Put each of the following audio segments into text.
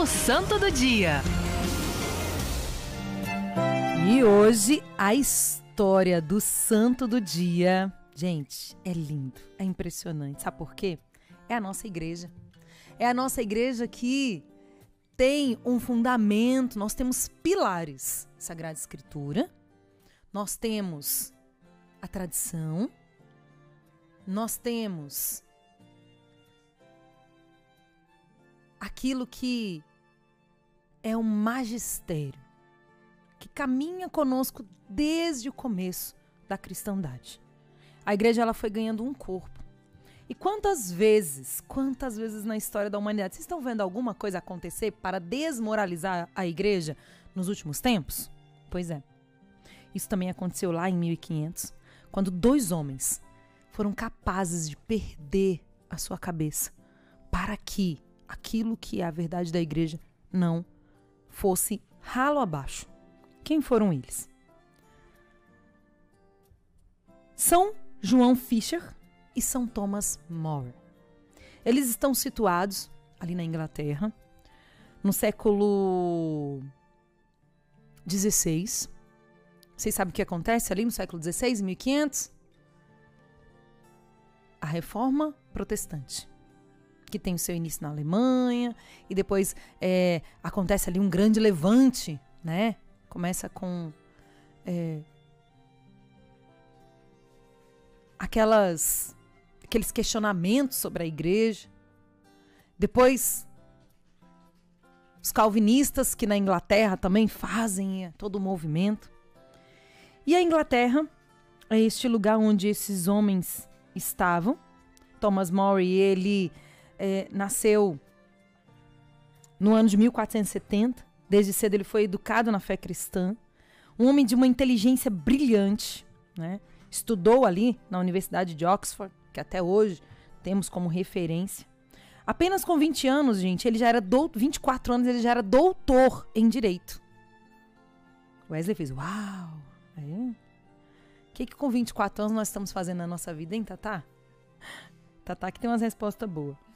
O Santo do Dia. E hoje a história do Santo do Dia. Gente, é lindo, é impressionante. Sabe por quê? É a nossa igreja. É a nossa igreja que tem um fundamento, nós temos pilares. Sagrada Escritura, nós temos a tradição, nós temos aquilo que é um magistério que caminha conosco desde o começo da cristandade. A igreja ela foi ganhando um corpo. E quantas vezes, quantas vezes na história da humanidade, vocês estão vendo alguma coisa acontecer para desmoralizar a igreja nos últimos tempos? Pois é. Isso também aconteceu lá em 1500, quando dois homens foram capazes de perder a sua cabeça para que aquilo que é a verdade da igreja não fosse ralo abaixo. Quem foram eles? São João Fisher e São Thomas More. Eles estão situados ali na Inglaterra, no século XVI. Vocês sabem o que acontece ali no século XVI, 1500? A reforma protestante que tem o seu início na Alemanha, e depois é, acontece ali um grande levante, né? Começa com é, aquelas aqueles questionamentos sobre a igreja. Depois os calvinistas que na Inglaterra também fazem é, todo o movimento. E a Inglaterra é este lugar onde esses homens estavam. Thomas More, ele é, nasceu no ano de 1470. Desde cedo ele foi educado na fé cristã. Um homem de uma inteligência brilhante, né? Estudou ali na Universidade de Oxford, que até hoje temos como referência. Apenas com 20 anos, gente, ele já era do... 24 anos, ele já era doutor em direito. Wesley fez, uau! O que, que com 24 anos nós estamos fazendo na nossa vida, hein, Tatá? Tatá que tem umas respostas boas.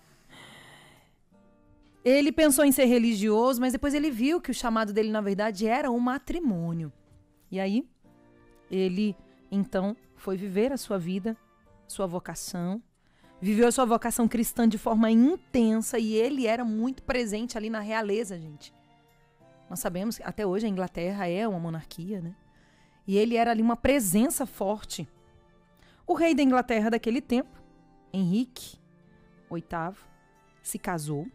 Ele pensou em ser religioso, mas depois ele viu que o chamado dele, na verdade, era um matrimônio. E aí, ele então foi viver a sua vida, sua vocação, viveu a sua vocação cristã de forma intensa e ele era muito presente ali na realeza, gente. Nós sabemos que até hoje a Inglaterra é uma monarquia, né? E ele era ali uma presença forte. O rei da Inglaterra daquele tempo, Henrique VIII, se casou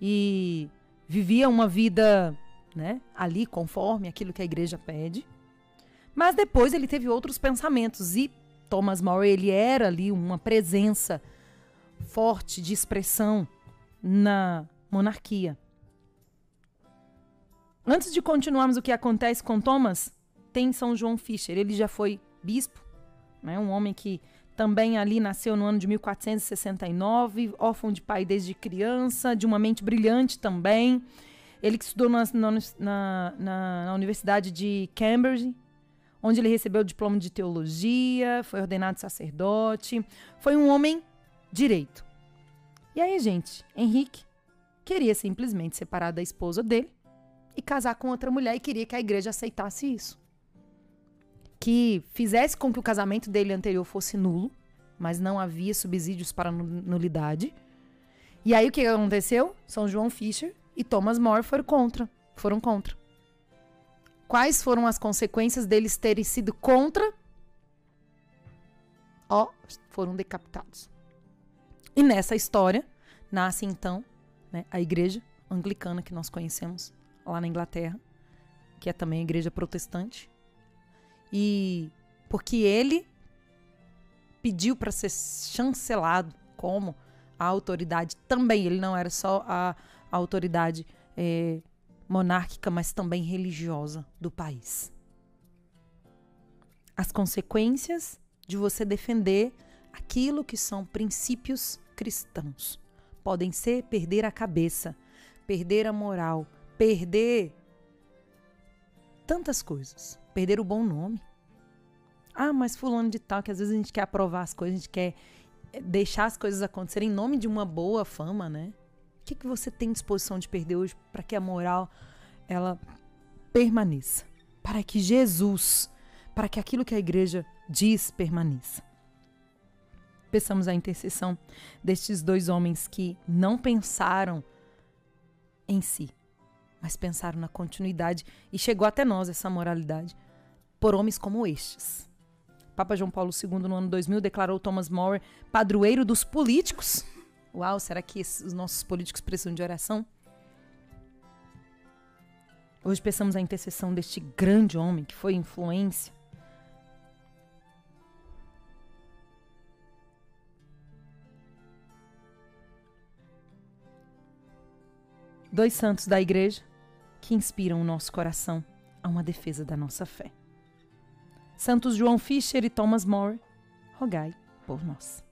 e vivia uma vida, né, ali conforme aquilo que a igreja pede. Mas depois ele teve outros pensamentos e Thomas More ele era ali uma presença forte de expressão na monarquia. Antes de continuarmos o que acontece com Thomas, tem São João Fischer. Ele já foi bispo, né? um homem que também ali nasceu no ano de 1469, órfão de pai desde criança, de uma mente brilhante também. Ele que estudou na, na, na, na Universidade de Cambridge, onde ele recebeu o diploma de teologia, foi ordenado sacerdote, foi um homem direito. E aí, gente, Henrique queria simplesmente separar da esposa dele e casar com outra mulher e queria que a igreja aceitasse isso que fizesse com que o casamento dele anterior fosse nulo, mas não havia subsídios para nulidade. E aí o que aconteceu? São João Fischer e Thomas More foram contra. Foram contra. Quais foram as consequências deles terem sido contra? Ó, foram decapitados. E nessa história nasce então né, a igreja anglicana que nós conhecemos lá na Inglaterra, que é também a igreja protestante, e porque ele pediu para ser chancelado como a autoridade também, ele não era só a, a autoridade é, monárquica, mas também religiosa do país. As consequências de você defender aquilo que são princípios cristãos podem ser perder a cabeça, perder a moral, perder tantas coisas perder o bom nome. Ah, mas fulano de tal, que às vezes a gente quer aprovar as coisas, a gente quer deixar as coisas acontecerem em nome de uma boa fama, né? que, que você tem disposição de perder hoje para que a moral ela permaneça? Para que Jesus, para que aquilo que a igreja diz permaneça. Peçamos a intercessão destes dois homens que não pensaram em si, mas pensaram na continuidade e chegou até nós essa moralidade por homens como estes. Papa João Paulo II, no ano 2000, declarou Thomas More padroeiro dos políticos. Uau, será que os nossos políticos precisam de oração? Hoje pensamos a intercessão deste grande homem que foi influência. Dois santos da igreja que inspiram o nosso coração a uma defesa da nossa fé. Santos João Fischer e Thomas More, rogai por nós.